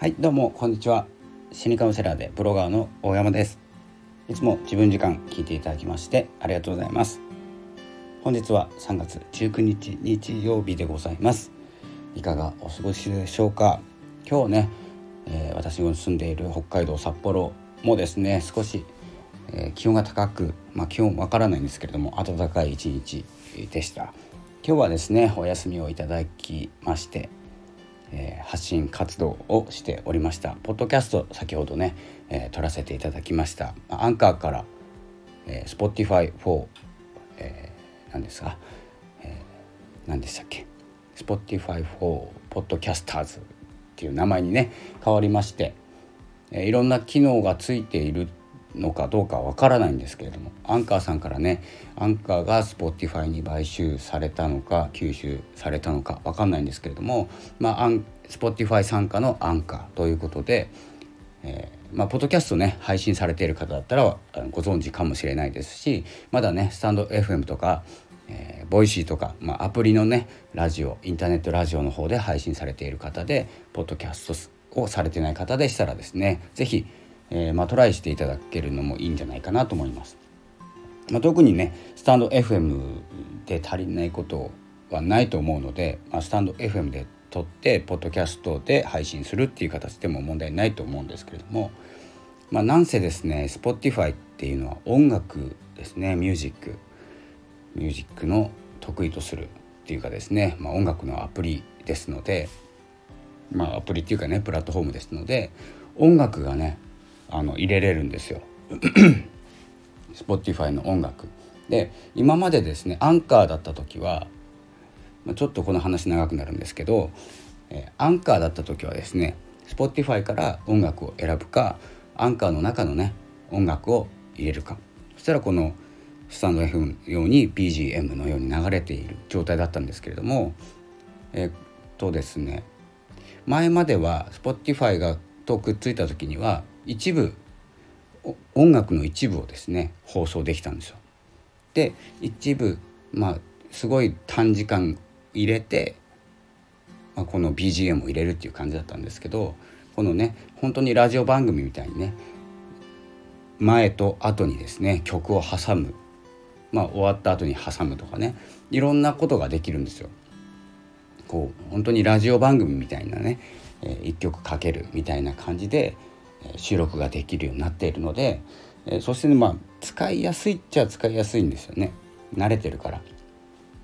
はいどうもこんにちは。心理カウンセラーでブロガーの大山です。いつも自分時間聞いていただきましてありがとうございます。本日は3月19日日曜日でございます。いかがお過ごしでしょうか？今日ね、えー、私が住んでいる北海道札幌もですね少し、えー、気温が高くまあ、気温わからないんですけれども暖かい一日でした。今日はですねお休みをいただきまして、えー、発信活動をしておりました。ポッドキャスト先ほどね、えー、撮らせていただきました。アンカーから、えー、Spotify for、えー、何ですか、えー、何でしたっけ？Spotify for Podcasters っていう名前にね変わりまして、えー、いろんな機能がついているのかどうかわからないんですけれどもアンカーさんからねアンカーが Spotify に買収されたのか吸収されたのかわかんないんですけれども、まあ、Spotify 傘下のアンカーということで、えー、まあ、ポッドキャストね配信されている方だったらご存知かもしれないですしまたねスタンド FM とかえー、ボイシーとか、まあ、アプリのねラジオインターネットラジオの方で配信されている方でポッドキャストをされてない方でしたらですね是非えー、まあ、トライしていただけるのもいいんじゃないかなと思います。まあ、特にねスタンド FM で足りないことはないと思うので、まあ、スタンド FM で撮ってポッドキャストで配信するっていう形でも問題ないと思うんですけれども、まあ、なんせですね Spotify っていうのは音楽ですねミュージックミュージックの得意とするっていうかですね、まあ、音楽のアプリですのでまあアプリっていうかねプラットフォームですので音楽がねあの入れれるんですよ。Spotify の音楽。で今までですねアンカーだった時はちょっとこの話長くなるんですけど、えアンカーだった時はですね Spotify から音楽を選ぶかアンカーの中のね音楽を入れるか。そしたらこのスタンド F のように BGM のように流れている状態だったんですけれどもえっとですね前までは Spotify がとくっついた時には一部音楽の一部をですね放送できたんですよ。で一部まあすごい短時間入れて、まあ、この BGM を入れるっていう感じだったんですけどこのね本当にラジオ番組みたいにね前と後にですね曲を挟むまあ終わった後に挟むとかねいろんなことができるんですよ。こう本当にラジオ番組みたいなね、えー、一曲かけるみたいな感じで収録ができるようになっているのでえそして、ね、まあ使いやすいっちゃ使いやすいんですよね。慣れてるから。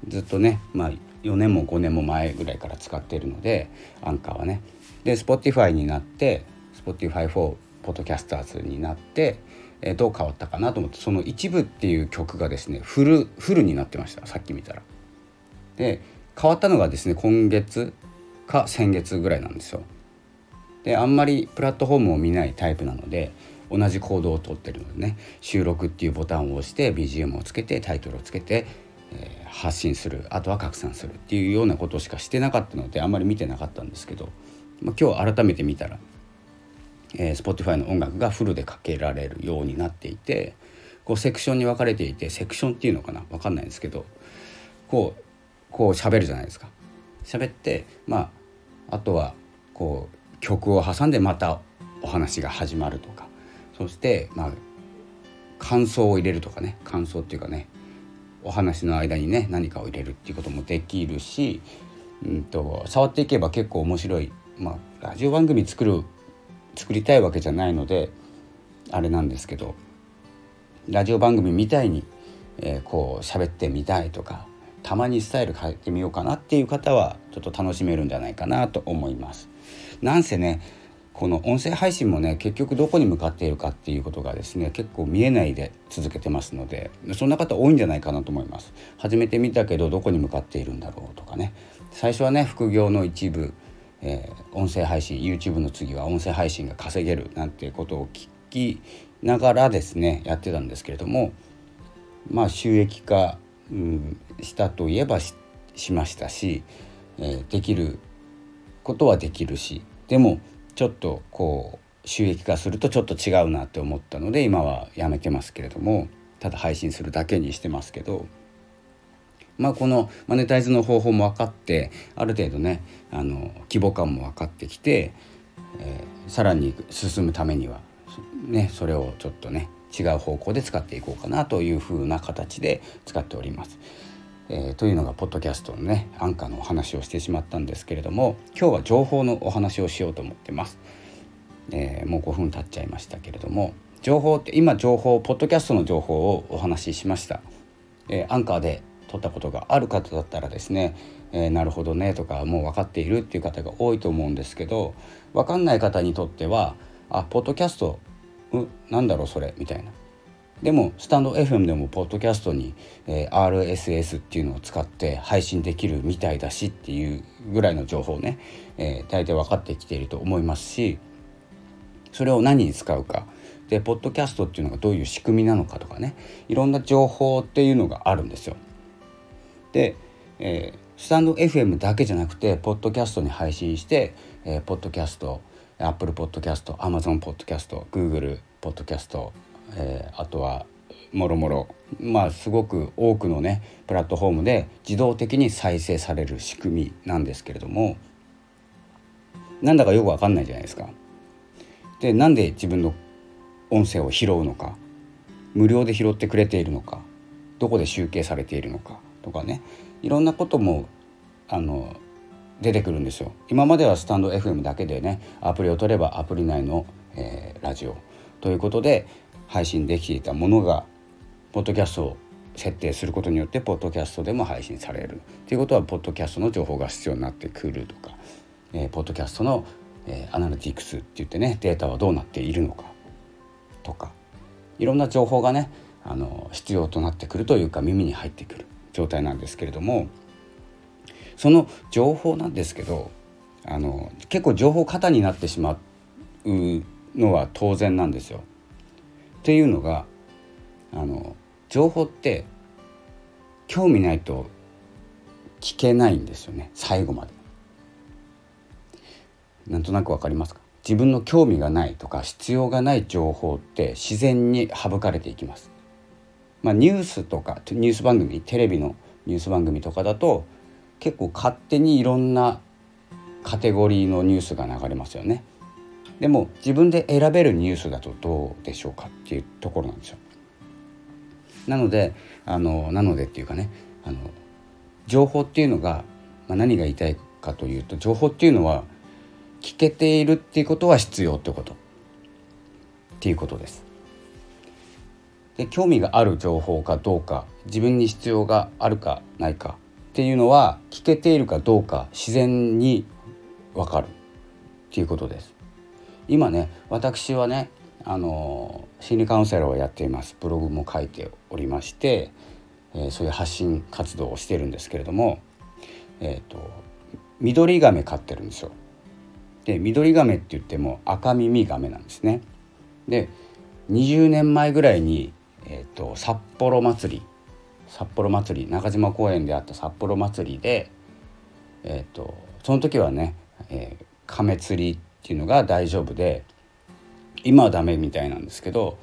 ずっとね、まあ、4年も5年も前ぐらいから使っているのでアンカーはね。で Spotify になって Spotify for Podcasters になってえどう変わったかなと思ってその一部っていう曲がですねフルフルになってました。さっき見たら。で変わったのがですね今月か先月ぐらいなんですよ。であんまりプラットフォームを見ないタイプなので同じ行動をとってるのでね収録っていうボタンを押して BGM をつけてタイトルをつけて、えー、発信するあとは拡散するっていうようなことしかしてなかったのであんまり見てなかったんですけど、まあ、今日改めて見たら、えー、Spotify の音楽がフルでかけられるようになっていてこうセクションに分かれていてセクションっていうのかな？分かんないんですけどこうこう喋るじゃないですか。喋ってまああとはこう曲を挟んでまたお話が始まるとか。そしてまあ感想を入れるとかね。感想っていうかね。お話の間にね何かを入れるっていうこともできるし、うんと、触っていけば結構面白い、まあ、ラジオ番組作る作りたいわけじゃないのであれなんですけど。ラジオ番組みたいに、えー、こう喋ってみたいとかたまにスタイル変えてみようかなっていう方はちょっと楽しめるんじゃないかなと思います。なんせねこの音声配信もね結局どこに向かっているかっていうことがですね結構見えないで続けてますのでそんな方多いんじゃないかなと思います初めて見たけどどこに向かっているんだろうとかね最初はね副業の一部、えー、音声配信 YouTube の次は音声配信が稼げるなんてことを聞きながらですねやってたんですけれどもまあ収益化、うん、したといえばしましたし、えー、できることはできるしでもちょっとこう収益化するとちょっと違うなって思ったので今はやめてますけれどもただ配信するだけにしてますけどまあこのマネタイズの方法も分かってある程度ねあの規模感も分かってきてえー、さらに進むためにはねそれをちょっとね違う方向で使っていこうかなというふうな形で使っております。えー、というのがポッドキャストのね安価のお話をしてしまったんですけれども今日は情報のお話をしようと思ってます。えー、もう5分経っちゃいましたけれども情報って今情報ポッドキャストの情報をお話ししました。えー、アンカーで撮ったことがある方だったらですね、えー、なるほどねとかもう分かっているっていう方が多いと思うんですけど分かんない方にとってはあポッドキャストうなんだろうそれみたいな。でもスタンド FM でもポッドキャストに、えー、RSS っていうのを使って配信できるみたいだしっていうぐらいの情報ね、えー、大体分かってきていると思いますしそれを何に使うか。でポッドキャストっていうのがどういう仕組みなのかとかね。いろんな情報っていうのがあるんですよ。で、えー、スタンド FM だけじゃなくてポッドキャストに配信して、えー、ポッドキャスト Apple Podcast、Amazon Podcast、Google Podcast、えー、あとはもろもろまあすごく多くのねプラットフォームで自動的に再生される仕組みなんですけれどもなんだかよくわかんないじゃないですか。でなんで自分の音声を拾うのか無料で拾ってくれているのかどこで集計されているのかとかねいろんなこともあの出てくるんですよ。今まではスタンド FM だけでねアプリを取ればアプリ内の、えー、ラジオ。ということで配信できていたものがポッドキャストを設定することによってポッドキャストでも配信される。ということはポッドキャストの情報が必要になってくるとか、えー、ポッドキャストの、えー、アナリティクスって言ってねデータはどうなっているのかとかいろんな情報がねあの必要となってくるというか耳に入ってくる状態なんですけれどもその情報なんですけどあの結構情報過多になってしまうのは当然なんですよ。っていうのがあの情報って興味ないと聞けないんですよね最後まで。なんとなくわかりますか？自分の興味がないとか必要がない情報って自然に省かれていきます。まあ、ニュースとかニュース番組テレビのニュース番組とかだと結構勝手にいろんなカテゴリーのニュースが流れますよね。でも自分で選べるニュースだとどうでしょうかっていうところなんですよ。なのであのなのでっていうかねあの情報っていうのが、まあ、何が言いたいかというと情報っていうのは聞けているっていうことは必要ってことっていうことです。で興味がある情報かどうか自分に必要があるかないかっていうのは聞けているかどうか自然に分かるっていうことです。今ね私はねあの心理カウンセラーをやっていますブログも書いておりまして、えー、そういう発信活動をしてるんですけれども、えーと、と緑亀飼ってるんですよ。で緑亀って言っても赤耳亀なんですね。で20年前ぐらいにえーと、札幌祭り札幌祭り中島公園であった札幌祭りで、えーと、その時はね、えー、亀釣りっていうのが大丈夫で今はダメみたいなんですけど、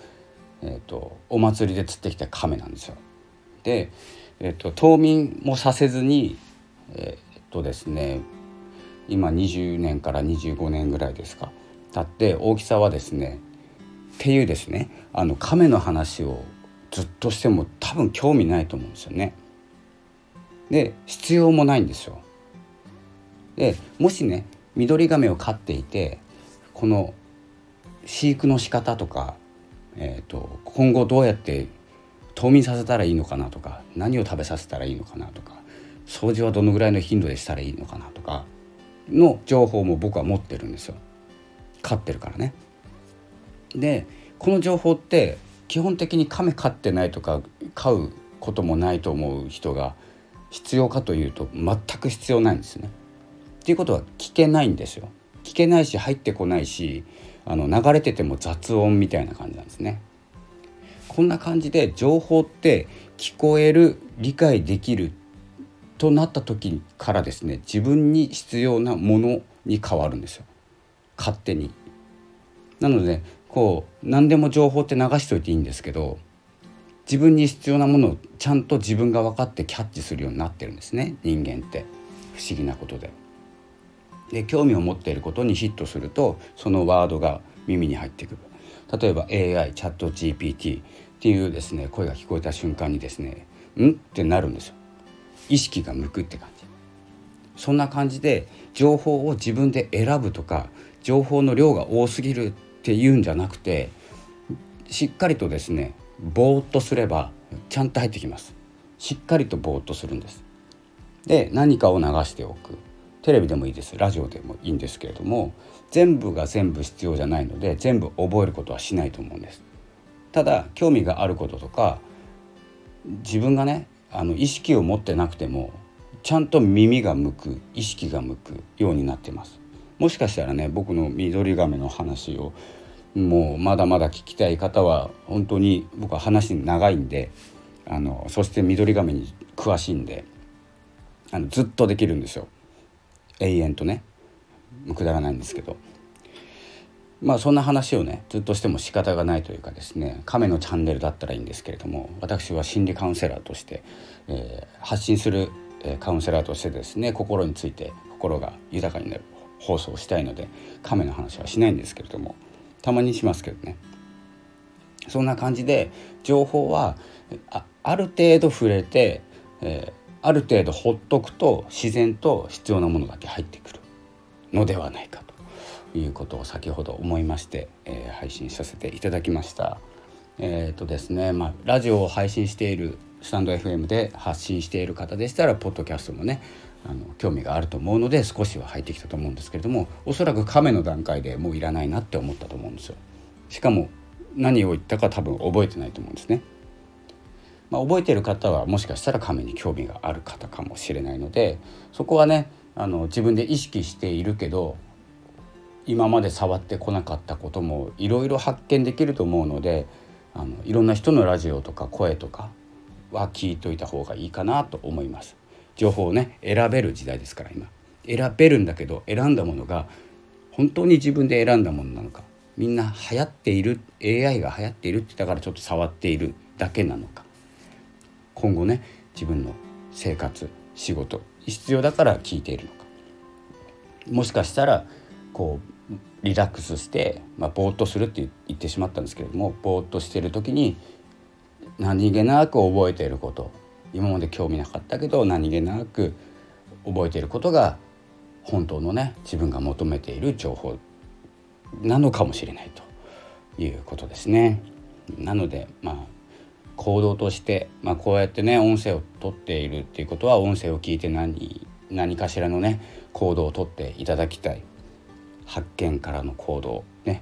えーと、お祭りで釣ってきた亀なんですよ。で、えー、と冬眠もさせずにえっ、とですね今20年から25年ぐらいですか経って大きさはですねっていうですねあの亀の話をずっとしても多分興味ないと思うんですよね。で必要もないんですよ。でもしね緑亀を飼っていてこの飼育の仕方とか、えーと、今後どうやって冬眠させたらいいのかなとか何を食べさせたらいいのかなとか掃除はどのぐらいの頻度でしたらいいのかなとかの情報も僕は持ってるんですよ飼ってるからね。でこの情報って基本的に亀飼ってないとか飼うこともないと思う人が必要かというと全く必要ないんですね。っていうことは聞けないんですよ。聞けないし入ってこないしあの流れてても雑音みたいな感じなんですね。こんな感じで情報って聞こえる理解できるとなった時からですね自分に必要なものに変わるんですよ勝手に。なのでこう何でも情報って流しといていいんですけど自分に必要なものをちゃんと自分が分かってキャッチするようになってるんですね。人間って。不思議なことで。で興味を持っていることにヒットするとそのワードが耳に入ってくる。例えば AI チャット GPT っていうですね声が聞こえた瞬間にですねんってなるんですよ。意識が向くって感じ。そんな感じで情報を自分で選ぶとか情報の量が多すぎるっていうんじゃなくてしっかりとですねぼーっとすればちゃんと入ってきます。しっかりとぼーっとするんです。で何かを流しておく。テレビでもいいです。ラジオでもいいんですけれども全部が全部必要じゃないので全部覚えることはしないと思うんです。ただ興味があることとか自分がねあの意識を持ってなくてもちゃんと耳が向く意識が向くようになってます。もしかしたらね僕の緑亀の話をもうまだまだ聞きたい方は本当に僕は話長いんであのそして緑亀に詳しいんであのずっとできるんですよ。永遠とね。くだらないんですけど。まあそんな話をねずっとしても仕方がないというかですね亀のチャンネルだったらいいんですけれども私は心理カウンセラーとして、えー、発信するカウンセラーとしてですね心について心が豊かになる。放送したいので亀の話はしないんですけれどもたまにしますけどねそんな感じで情報はある程度触れて、えー、ある程度ほっとくと自然と必要なものだけ入ってくるのではないかということを先ほど思いまして、えー、配信させていただきました。えーとですねまあ、ラジオを配信しているスタンド FM で発信している方でしたらポッドキャストもねあの興味があると思うので少しは入ってきたと思うんですけれどもおそらく亀の段階でもういらないなって思ったと思うんですよ。しかも何を言ったか多分覚えてないと思うんですね。まあ、覚えてる方はもしかしたら亀に興味がある方かもしれないのでそこはねあの自分で意識しているけど今まで触ってこなかったこともいろいろ発見できると思うのであのいろんな人のラジオとか声とかは聞いといた方がいいかなと思います。情報をね選べる時代ですから今。選べるんだけど選んだものが本当に自分で選んだものなのかみんな流行っている AI が流行っているって言ったからちょっと触っているだけなのか。今後ね自分の生活仕事必要だから聞いているのか。もしかしたらこうリラックスして、まあ、ぼーっとするって言ってしまったんですけれどもぼーっとしてる時に何気なく覚えていること今まで興味なかったけど何気なく覚えていることが本当のね自分が求めている情報なのかもしれないということですね。なのでまあ行動として、まあ、こうやってね音声をとっているっていうことは音声を聞いて何何かしらのね行動をとっていただきたい発見からの行動ね、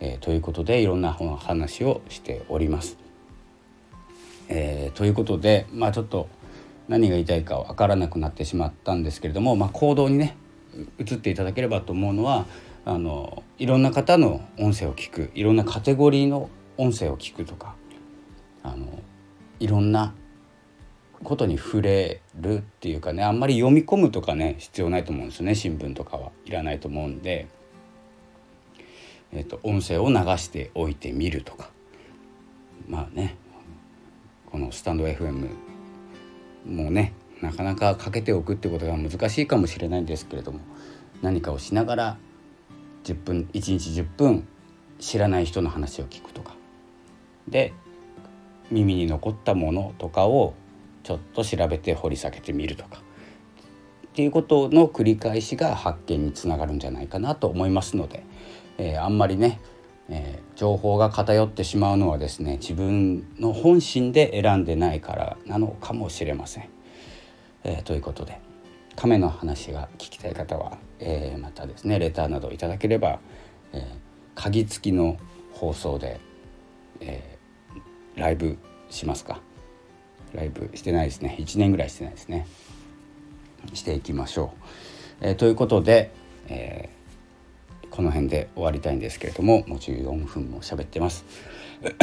えー、ということでいろんな話をしております。えー、ということでまあちょっと何が言いたいか分からなくなってしまったんですけれども、まあ、行動にね移っていただければと思うのはあのいろんな方の音声を聞くいろんなカテゴリーの音声を聞くとかあのいろんなことに触れるっていうかねあんまり読み込むとかね必要ないと思うんですよね新聞とかは。いらないと思うんで、えーと、と音声を流しておいてみるとか。まあね。このスタンド FM もねなかなかかけておくってことが難しいかもしれないんですけれども何かをしながら10分1日10分知らない人の話を聞くとか。で耳に残ったものとかをちょっと調べて掘り下げてみるとか。っていうことの繰り返しが発見につながるんじゃないかなと思いますので、えー、あんまりねえ、情報が偏ってしまうのはですね自分の本心で選んでないからなのかもしれません。えー、ということで亀の話が聞きたい方は、えー、またですねレターなどいただければ、え鍵付きの放送で、えライブしますかライブしてないですね1年ぐらいしてないですねしていきましょう。えということで、えーこの辺で終わりたいんですけれどももう14分も喋ってます。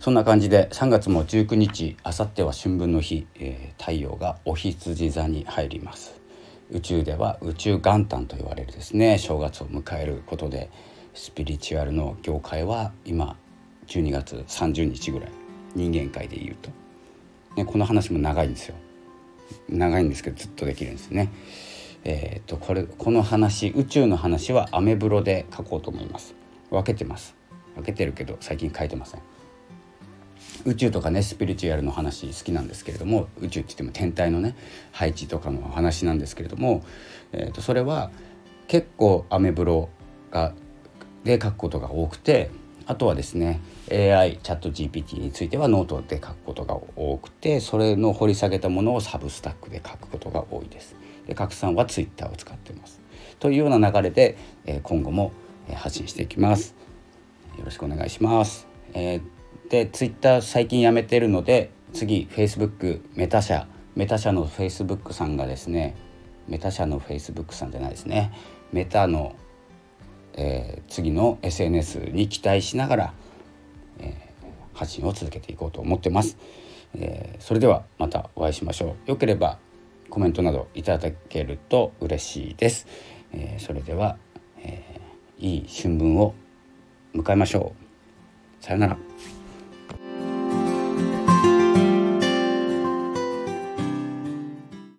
そんな感じで3月も19日あさっては春分の日、えー、太陽がお羊座に入ります。宇宙では宇宙元旦と言われるですね正月を迎えることでスピリチュアルの業界は今12月30日ぐらい人間界でいうと、ね、この話も長いんですよ。長いんですけどずっとできるんですね。えーと、これこの話宇宙の話はアメブロで書こうと思います。分けてます。分けてるけど最近書いてません。宇宙とかねスピリチュアルの話好きなんですけれども宇宙って言っても天体のね配置とかの話なんですけれども、えーと、それは結構アメブロがで書くことが多くてあとはですね AI ChatGPT についてはノートで書くことが多くてそれの掘り下げたものを Substack で書くことが多いです。で拡散は Twitter を使っています。というような流れで、え今後も発信していきます。よろしくお願いします。え、で Twitter 最近やめてるので次 Facebook メタ社メタ社の Facebook さんがですねメタ社の Facebook さんじゃないですねメタの、えー、次の SNS に期待しながら、えー、発信を続けていこうと思ってます、えー、それではまたお会いしましょうよければコメントなどいただけると嬉しいです、えそれでは、えいい春分を迎えましょう。さよなら。